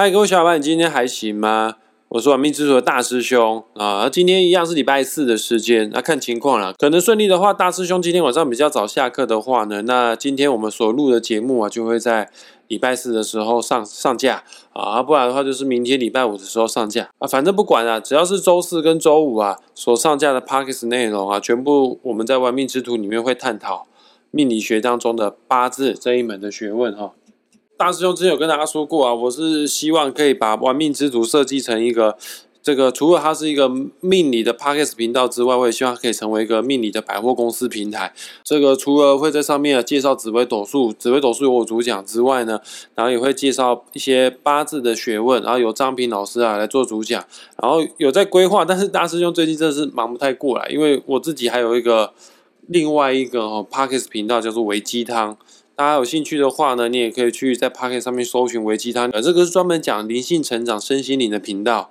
嗨，各位小伙伴，你今天还行吗？我是玩命之徒的大师兄啊，今天一样是礼拜四的时间，那看情况了，可能顺利的话，大师兄今天晚上比较早下课的话呢，那今天我们所录的节目啊，就会在礼拜四的时候上上架啊，不然的话就是明天礼拜五的时候上架啊，反正不管了，只要是周四跟周五啊所上架的 p a r k e s 内容啊，全部我们在玩命之徒里面会探讨命理学当中的八字这一门的学问哈。大师兄之前有跟大家说过啊，我是希望可以把玩命之徒设计成一个这个，除了它是一个命理的 podcast 频道之外，我也希望可以成为一个命理的百货公司平台。这个除了会在上面介绍紫微斗数，紫微斗数由我主讲之外呢，然后也会介绍一些八字的学问，然后由张平老师啊来做主讲，然后有在规划，但是大师兄最近真的是忙不太过来，因为我自己还有一个另外一个哦 podcast 频道叫做维鸡汤。大家有兴趣的话呢，你也可以去在 Pocket 上面搜寻维基汤，呃，这个是专门讲灵性成长、身心灵的频道。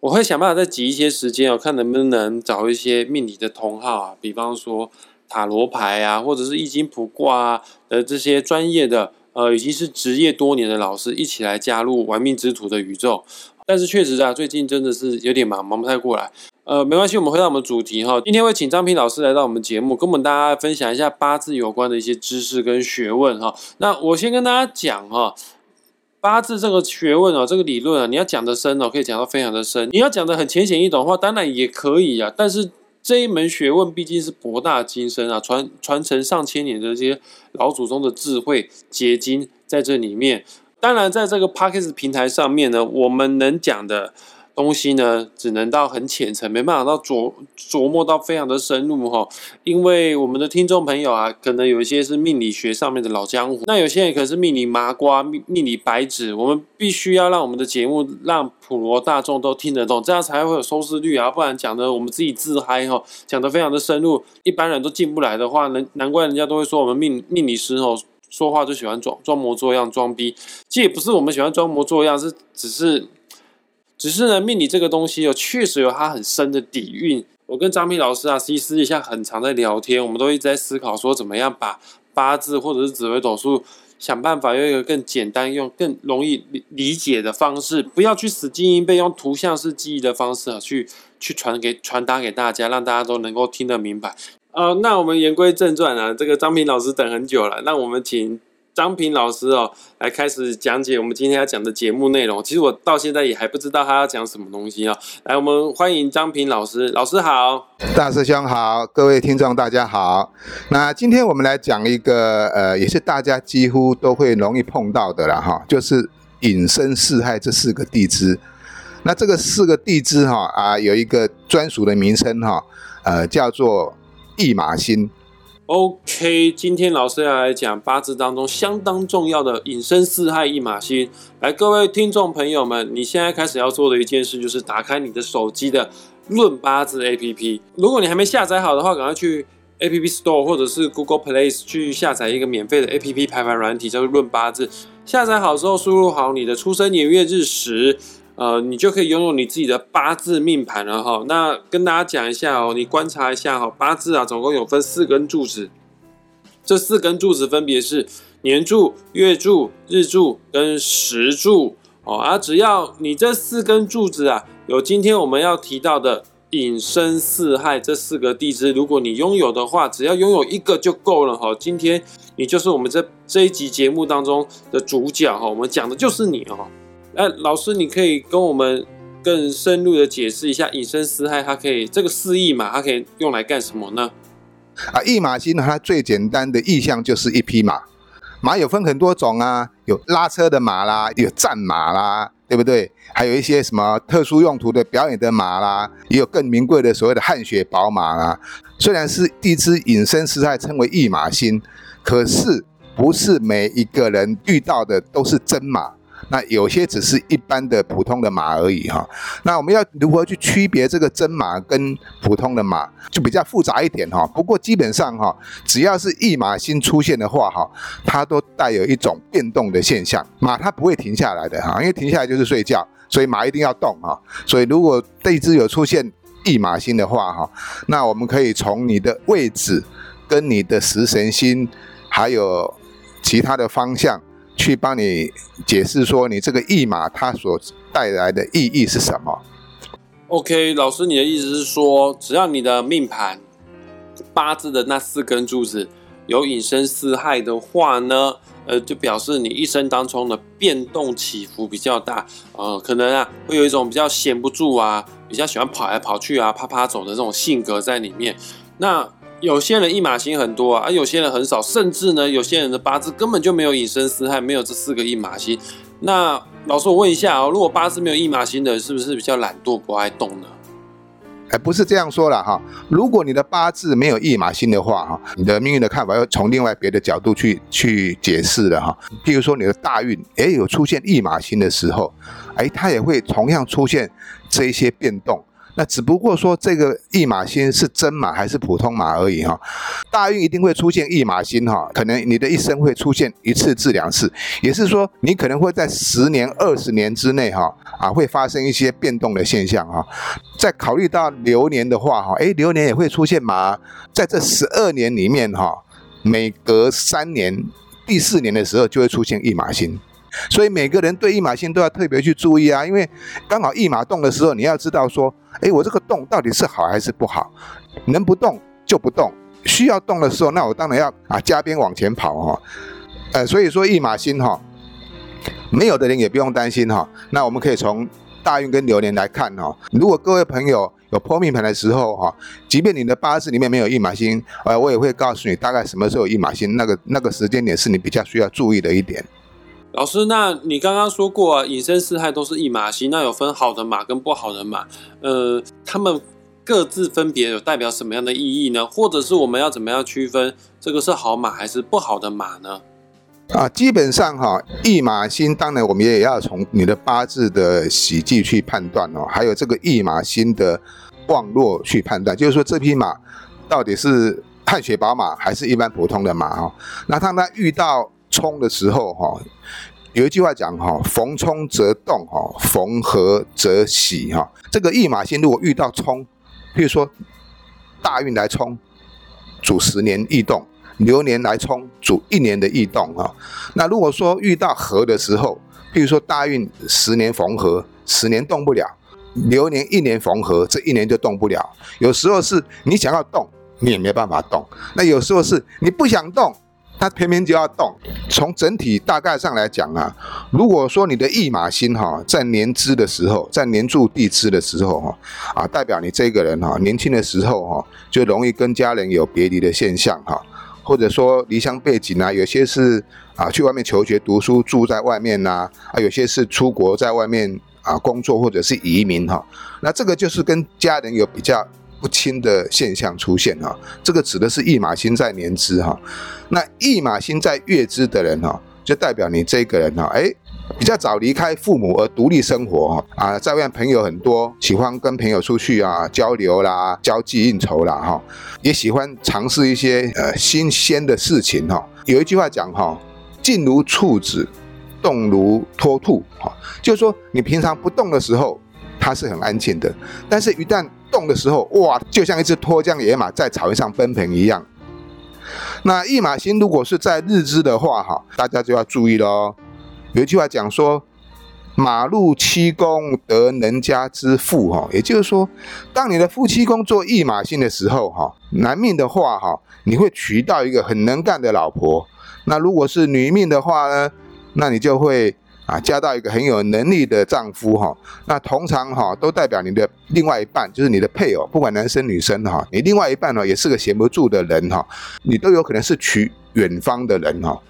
我会想办法再挤一些时间哦，看能不能找一些命理的同好啊，比方说塔罗牌啊，或者是易经卜卦啊的这些专业的，呃，已经是职业多年的老师一起来加入玩命之徒的宇宙。但是确实啊，最近真的是有点忙，忙不太过来。呃，没关系，我们回到我们主题哈。今天会请张平老师来到我们节目，跟我们大家分享一下八字有关的一些知识跟学问哈。那我先跟大家讲哈，八字这个学问哦，这个理论啊，你要讲的深哦，可以讲到非常的深；你要讲的很浅显易懂的话，当然也可以啊。但是这一门学问毕竟是博大精深啊，传传承上千年的这些老祖宗的智慧结晶在这里面。当然，在这个 p a c k e s 平台上面呢，我们能讲的。东西呢，只能到很浅层，没办法到琢琢磨到非常的深入哈。因为我们的听众朋友啊，可能有一些是命理学上面的老江湖，那有些人可是命理麻瓜、命命理白纸。我们必须要让我们的节目让普罗大众都听得懂，这样才会有收视率啊。不然讲的我们自己自嗨哈，讲的非常的深入，一般人都进不来的话，难难怪人家都会说我们命命理师哦，说话就喜欢装装模作样、装逼。其实也不是我们喜欢装模作样，是只是。只是呢，命理这个东西哦，确实有它很深的底蕴。我跟张平老师啊，其实私底下很常在聊天，我们都一直在思考说，怎么样把八字或者是紫微斗数，想办法用一个更简单、用更容易理理解的方式，不要去死记硬背，用图像式记忆的方式啊，去去传给传达给大家，让大家都能够听得明白。呃，那我们言归正传啊，这个张平老师等很久了，那我们请。张平老师哦，来开始讲解我们今天要讲的节目内容。其实我到现在也还不知道他要讲什么东西啊。来，我们欢迎张平老师，老师好，大师兄好，各位听众大家好。那今天我们来讲一个呃，也是大家几乎都会容易碰到的了哈，就是隐身四害这四个地支。那这个四个地支哈啊，有一个专属的名称哈，呃，叫做驿马星。OK，今天老师要来讲八字当中相当重要的隐身四害一马星。来，各位听众朋友们，你现在开始要做的一件事就是打开你的手机的论八字 APP。如果你还没下载好的话，赶快去 App Store 或者是 Google Play 去下载一个免费的 APP 排盘软体，叫做论八字。下载好之后，输入好你的出生年月日时。呃，你就可以拥有你自己的八字命盘了哈。那跟大家讲一下哦，你观察一下哈，八字啊，总共有分四根柱子，这四根柱子分别是年柱、月柱、日柱跟时柱哦。啊，只要你这四根柱子啊，有今天我们要提到的隐身四害这四个地支，如果你拥有的话，只要拥有一个就够了哈。今天你就是我们这这一集节目当中的主角哈，我们讲的就是你哦。哎，老师，你可以跟我们更深入的解释一下隐身四害，它可以这个四翼马，它可以用来干什么呢？啊，驿马星呢，它最简单的意象就是一匹马。马有分很多种啊，有拉车的马啦，有战马啦，对不对？还有一些什么特殊用途的表演的马啦，也有更名贵的所谓的汗血宝马啦。虽然是地支隐身四害称为驿马星，可是不是每一个人遇到的都是真马。那有些只是一般的普通的马而已哈。那我们要如何去区别这个真马跟普通的马，就比较复杂一点哈。不过基本上哈，只要是一马星出现的话哈，它都带有一种变动的现象。马它不会停下来的哈，因为停下来就是睡觉，所以马一定要动哈。所以如果地支有出现一马星的话哈，那我们可以从你的位置跟你的食神星还有其他的方向。去帮你解释说你这个驿马它所带来的意义是什么。OK，老师，你的意思是说，只要你的命盘八字的那四根柱子有隐身四害的话呢，呃，就表示你一生当中的变动起伏比较大，呃，可能啊会有一种比较闲不住啊，比较喜欢跑来跑去啊、啪啪走的这种性格在里面。那有些人一马星很多啊，有些人很少，甚至呢，有些人的八字根本就没有隐身四害，没有这四个一马星。那老师，我问一下哦，如果八字没有一马星的，是不是比较懒惰不爱动呢？哎，不是这样说了哈。如果你的八字没有一马星的话哈，你的命运的看法要从另外别的角度去去解释了哈。譬如说你的大运哎有出现一马星的时候，哎，它也会同样出现这一些变动。那只不过说这个驿马星是真马还是普通马而已哈，大运一定会出现驿马星哈，可能你的一生会出现一次至两次，也是说你可能会在十年、二十年之内哈啊会发生一些变动的现象哈。在考虑到流年的话哈，诶，流年也会出现马，在这十二年里面哈，每隔三年第四年的时候就会出现驿马星。所以每个人对驿马星都要特别去注意啊，因为刚好驿马动的时候，你要知道说，哎，我这个动到底是好还是不好？能不动就不动，需要动的时候，那我当然要啊加鞭往前跑哈。呃，所以说驿马星哈，没有的人也不用担心哈。那我们可以从大运跟流年来看哈。如果各位朋友有破命盘的时候哈，即便你的八字里面没有驿马星，呃，我也会告诉你大概什么时候驿马星，那个那个时间点是你比较需要注意的一点。老师，那你刚刚说过啊，隐身四害都是一马星，那有分好的马跟不好的马，呃，他们各自分别有代表什么样的意义呢？或者是我们要怎么样区分这个是好马还是不好的马呢？啊，基本上哈，一马星，当然我们也要从你的八字的喜忌去判断哦，还有这个一马星的旺弱去判断，就是说这匹马到底是汗血宝马还是一般普通的马哈？那当它遇到冲的时候哈，有一句话讲哈，逢冲则动哈，逢合则喜哈。这个驿马星如果遇到冲，譬如说大运来冲，主十年异动；流年来冲，主一年的异动哈。那如果说遇到合的时候，譬如说大运十年逢合，十年动不了；流年一年逢合，这一年就动不了。有时候是你想要动，你也没办法动；那有时候是你不想动。它偏偏就要动。从整体大概上来讲啊，如果说你的驿马星哈在年支的时候，在年柱地支的时候哈啊，代表你这个人哈年轻的时候哈就容易跟家人有别离的现象哈，或者说离乡背景啊，有些是啊去外面求学读书住在外面呐啊，有些是出国在外面啊工作或者是移民哈，那这个就是跟家人有比较。不清的现象出现哈，这个指的是驿马星在年支哈，那驿马星在月支的人哈，就代表你这个人哈，哎，比较早离开父母而独立生活哈，啊，在外朋友很多，喜欢跟朋友出去啊交流啦，交际应酬啦哈，也喜欢尝试一些呃新鲜的事情哈。有一句话讲哈，静如处子，动如脱兔哈，就是说你平常不动的时候，它是很安静的，但是一旦动的时候，哇，就像一只脱缰野马在草原上奔腾一样。那驿马星如果是在日支的话，哈，大家就要注意喽。有一句话讲说：“马入七宫得人家之妇。”哈，也就是说，当你的夫妻宫做驿马星的时候，哈，男命的话，哈，你会娶到一个很能干的老婆。那如果是女命的话呢，那你就会。啊，嫁到一个很有能力的丈夫哈，那通常哈都代表你的另外一半，就是你的配偶，不管男生女生哈，你另外一半呢也是个闲不住的人哈，你都有可能是娶远方的人哈。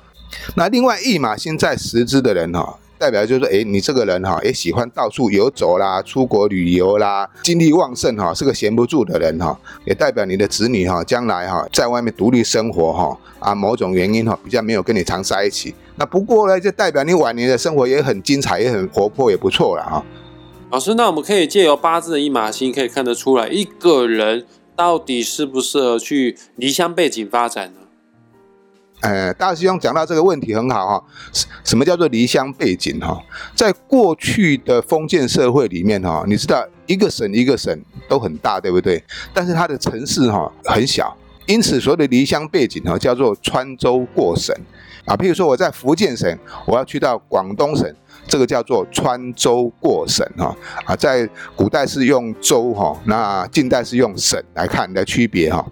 那另外一马星在十支的人哈，代表就是说，哎，你这个人哈也喜欢到处游走啦，出国旅游啦，精力旺盛哈，是个闲不住的人哈，也代表你的子女哈将来哈在外面独立生活哈，啊某种原因哈比较没有跟你常在一起。那不过呢，就代表你晚年的生活也很精彩，也很活泼，也不错了哈。老师，那我们可以借由八字的一马星，可以看得出来一个人到底适不适合去离乡背景发展呢？呃，大师兄讲到这个问题很好哈。什什么叫做离乡背景哈？在过去的封建社会里面哈，你知道一个省一个省都很大，对不对？但是它的城市哈很小。因此所有的离乡背景哈，叫做川州过省啊。譬如说我在福建省，我要去到广东省。这个叫做穿州过省哈啊，在古代是用州哈，那近代是用省来看的区别哈。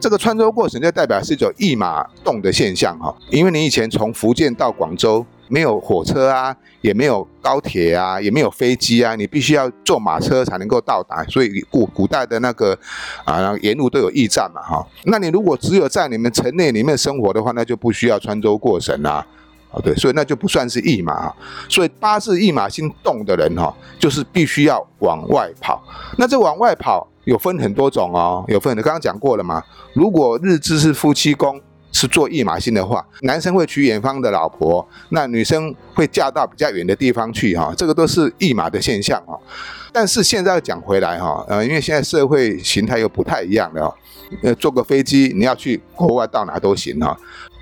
这个穿州过省就代表是一种一马动的现象哈，因为你以前从福建到广州没有火车啊，也没有高铁啊，也没有飞机啊，你必须要坐马车才能够到达，所以古古代的那个啊沿路都有驿站嘛哈。那你如果只有在你们城内里面生活的话，那就不需要穿州过省啦。哦对，所以那就不算是驿马，所以八字驿马星动的人哈，就是必须要往外跑。那这往外跑有分很多种哦，有分，你刚刚讲过了嘛。如果日支是夫妻宫，是做驿马星的话，男生会娶远方的老婆，那女生会嫁到比较远的地方去哈，这个都是驿马的现象哈。但是现在要讲回来哈，呃，因为现在社会形态又不太一样了，呃，坐个飞机你要去国外到哪都行哈。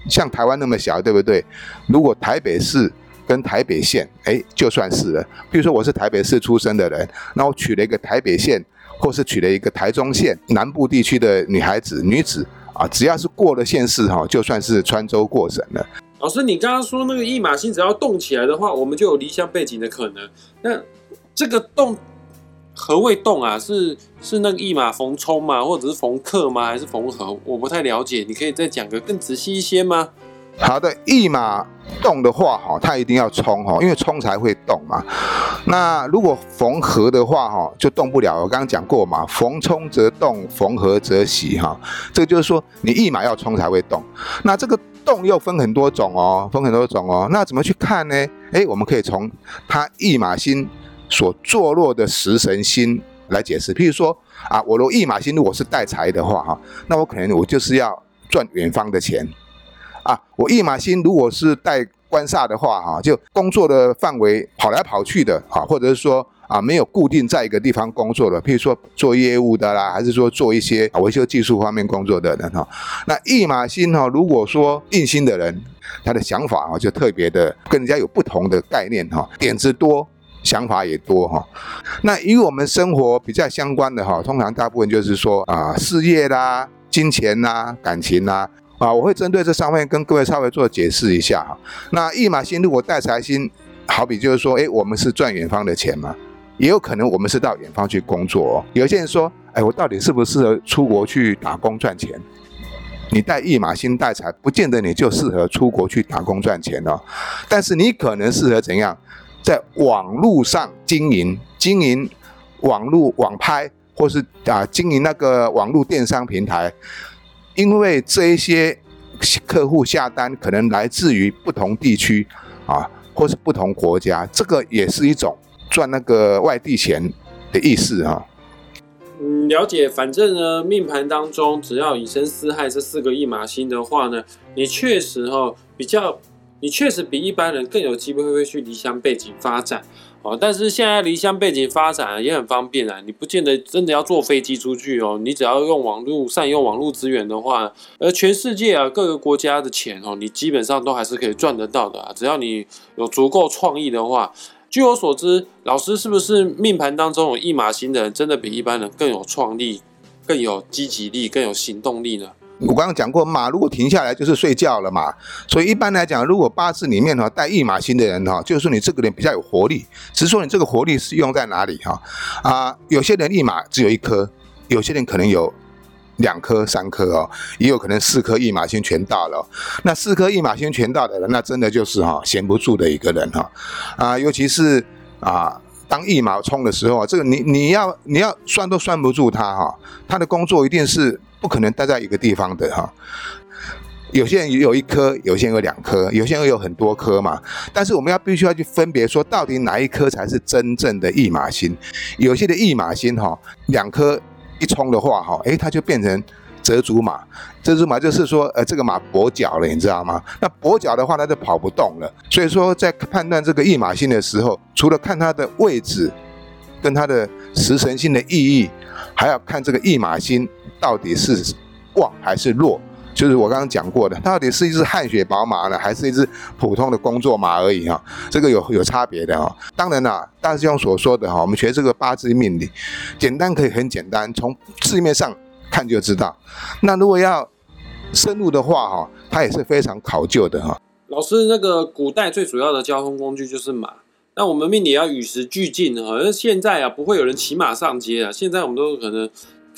像台湾那么小，对不对？如果台北市跟台北县，哎，就算是了。比如说我是台北市出生的人，那我娶了一个台北县，或是娶了一个台中县南部地区的女孩子、女子啊，只要是过了县市哈，就算是川州过省了。老师，你刚刚说那个一马星只要动起来的话，我们就有离乡背景的可能。那这个动？何谓动啊？是是那个一马逢冲吗？或者是逢克吗？还是逢合？我不太了解，你可以再讲个更仔细一些吗？好的，一马动的话，哈，它一定要冲哈，因为冲才会动嘛。那如果逢合的话，哈，就动不了。我刚刚讲过嘛，逢冲则动，逢合则喜哈。这个就是说，你一马要冲才会动。那这个动又分很多种哦，分很多种哦。那怎么去看呢？哎，我们可以从他一马星。所坐落的食神星来解释，譬如说啊，我如一马星如果是带财的话，哈，那我可能我就是要赚远方的钱啊。我一马星如果是带官煞的话，哈，就工作的范围跑来跑去的，哈，或者是说啊，没有固定在一个地方工作的，譬如说做业务的啦，还是说做一些维修技术方面工作的人，哈，那驿马星哈，如果说印星的人，他的想法啊就特别的跟人家有不同的概念，哈，点子多。想法也多哈，那与我们生活比较相关的哈，通常大部分就是说啊，事业啦、金钱啦、感情啦啊，我会针对这三方面跟各位稍微做解释一下哈。那一马星如果带财星，好比就是说，哎，我们是赚远方的钱嘛，也有可能我们是到远方去工作。有些人说，哎，我到底适不适合出国去打工赚钱？你带一马星带财，不见得你就适合出国去打工赚钱哦，但是你可能适合怎样？在网络上经营，经营网络网拍，或是啊经营那个网络电商平台，因为这一些客户下单可能来自于不同地区啊，或是不同国家，这个也是一种赚那个外地钱的意思啊。嗯，了解。反正呢，命盘当中只要以身四害这四个一马星的话呢，你确实哈比较。你确实比一般人更有机会会去离乡背景发展哦，但是现在离乡背景发展也很方便啊，你不见得真的要坐飞机出去哦，你只要用网络善用网络资源的话，而全世界啊各个国家的钱哦，你基本上都还是可以赚得到的啊，只要你有足够创意的话。据我所知，老师是不是命盘当中有一马星的人，真的比一般人更有创意、更有积极力、更有行动力呢？我刚刚讲过，马如果停下来就是睡觉了嘛，所以一般来讲，如果八字里面哈带驿马星的人哈，就是说你这个人比较有活力，只是说你这个活力是用在哪里哈啊？有些人一马只有一颗，有些人可能有两颗、三颗哦，也有可能四颗一马星全到了。那四颗一马星全到的人，那真的就是哈闲不住的一个人哈啊，尤其是啊当一马冲的时候啊，这个你你要你要算都算不住他哈，他的工作一定是。不可能待在一个地方的哈，有些人有一颗，有些人有两颗，有些人有很多颗嘛。但是我们要必须要去分别说，到底哪一颗才是真正的驿马星？有些的驿马星哈，两颗一冲的话哈，诶，它就变成折足马。折足马就是说，呃，这个马跛脚了，你知道吗？那跛脚的话，它就跑不动了。所以说，在判断这个驿马星的时候，除了看它的位置跟它的食神性的意义，还要看这个驿马星。到底是旺还是弱？就是我刚刚讲过的，到底是一只汗血宝马呢，还是一只普通的工作马而已哈？这个有有差别的哈。当然啦，大师兄所说的哈，我们学这个八字命理，简单可以很简单，从字面上看就知道。那如果要深入的话哈，它也是非常考究的哈。老师，那个古代最主要的交通工具就是马，那我们命理要与时俱进哈。那现在啊，不会有人骑马上街啊，现在我们都可能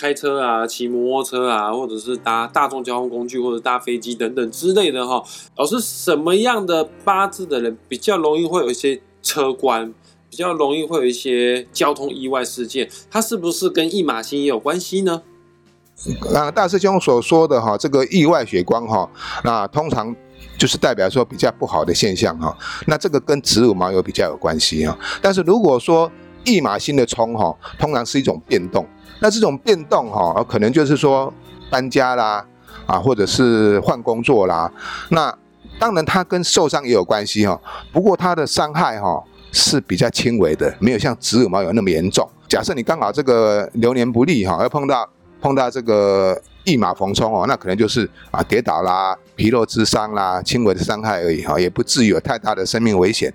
开车啊、骑摩托车啊，或者是搭大众交通工具或者搭飞机等等之类的哈。老师，什么样的八字的人比较容易会有一些车关，比较容易会有一些交通意外事件？它是不是跟一马星也有关系呢？啊，大师兄所说的哈，这个意外血光哈，那通常。就是代表说比较不好的现象哈，那这个跟子午卯酉比较有关系啊。但是如果说一马星的冲哈，通常是一种变动，那这种变动哈，可能就是说搬家啦，啊，或者是换工作啦。那当然它跟受伤也有关系哈，不过它的伤害哈是比较轻微的，没有像子午卯酉那么严重。假设你刚好这个流年不利哈，要碰到碰到这个。一马逢冲哦，那可能就是啊跌倒啦、皮肉之伤啦、轻微的伤害而已哈，也不至于有太大的生命危险。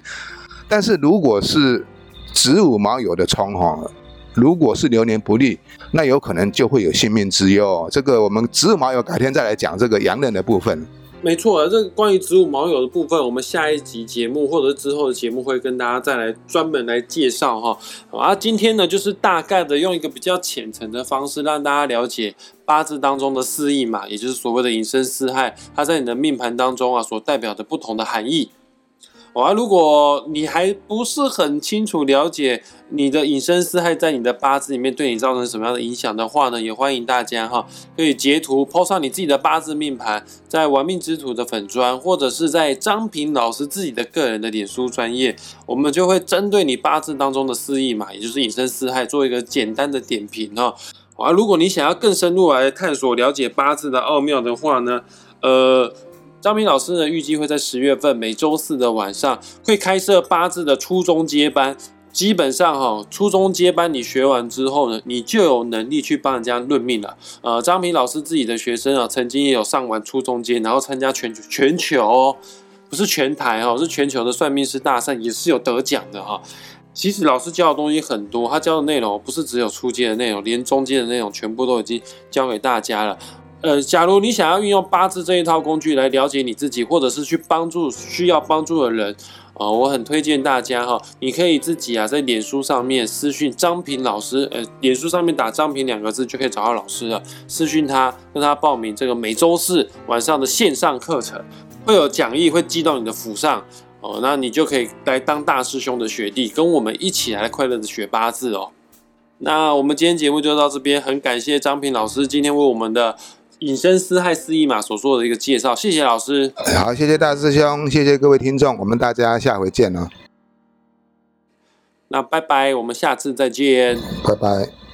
但是如果是子午卯酉的冲哈，如果是流年不利，那有可能就会有性命之忧。这个我们子午卯酉改天再来讲这个阳刃的部分。没错，这个关于子午卯酉的部分，我们下一集节目或者之后的节目会跟大家再来专门来介绍哈。啊，今天呢就是大概的用一个比较浅层的方式，让大家了解八字当中的四意嘛，也就是所谓的隐身四害，它在你的命盘当中啊所代表的不同的含义。啊，如果你还不是很清楚了解你的隐身四害在你的八字里面对你造成什么样的影响的话呢，也欢迎大家哈，可以截图 po 上你自己的八字命盘，在玩命之徒的粉砖，或者是在张平老师自己的个人的脸书专业，我们就会针对你八字当中的四意嘛，也就是隐身四害，做一个简单的点评哈。啊，如果你想要更深入来探索了解八字的奥妙的话呢，呃。张明老师呢，预计会在十月份每周四的晚上会开设八字的初中接班。基本上哈，初中接班你学完之后呢，你就有能力去帮人家论命了。呃，张平老师自己的学生啊，曾经也有上完初中阶，然后参加全全球，不是全台哈，是全球的算命师大赛，也是有得奖的哈。其实老师教的东西很多，他教的内容不是只有初阶的内容，连中阶的内容全部都已经教给大家了。呃，假如你想要运用八字这一套工具来了解你自己，或者是去帮助需要帮助的人，啊，我很推荐大家哈，你可以自己啊在脸书上面私讯张平老师，呃，脸书上面打张平两个字就可以找到老师了，私讯他，跟他报名这个每周四晚上的线上课程，会有讲义会寄到你的府上，哦，那你就可以来当大师兄的学弟，跟我们一起来快乐的学八字哦。那我们今天节目就到这边，很感谢张平老师今天为我们的。隐身思害四意嘛所做的一个介绍，谢谢老师。好，谢谢大师兄，谢谢各位听众，我们大家下回见了。那拜拜，我们下次再见。拜拜。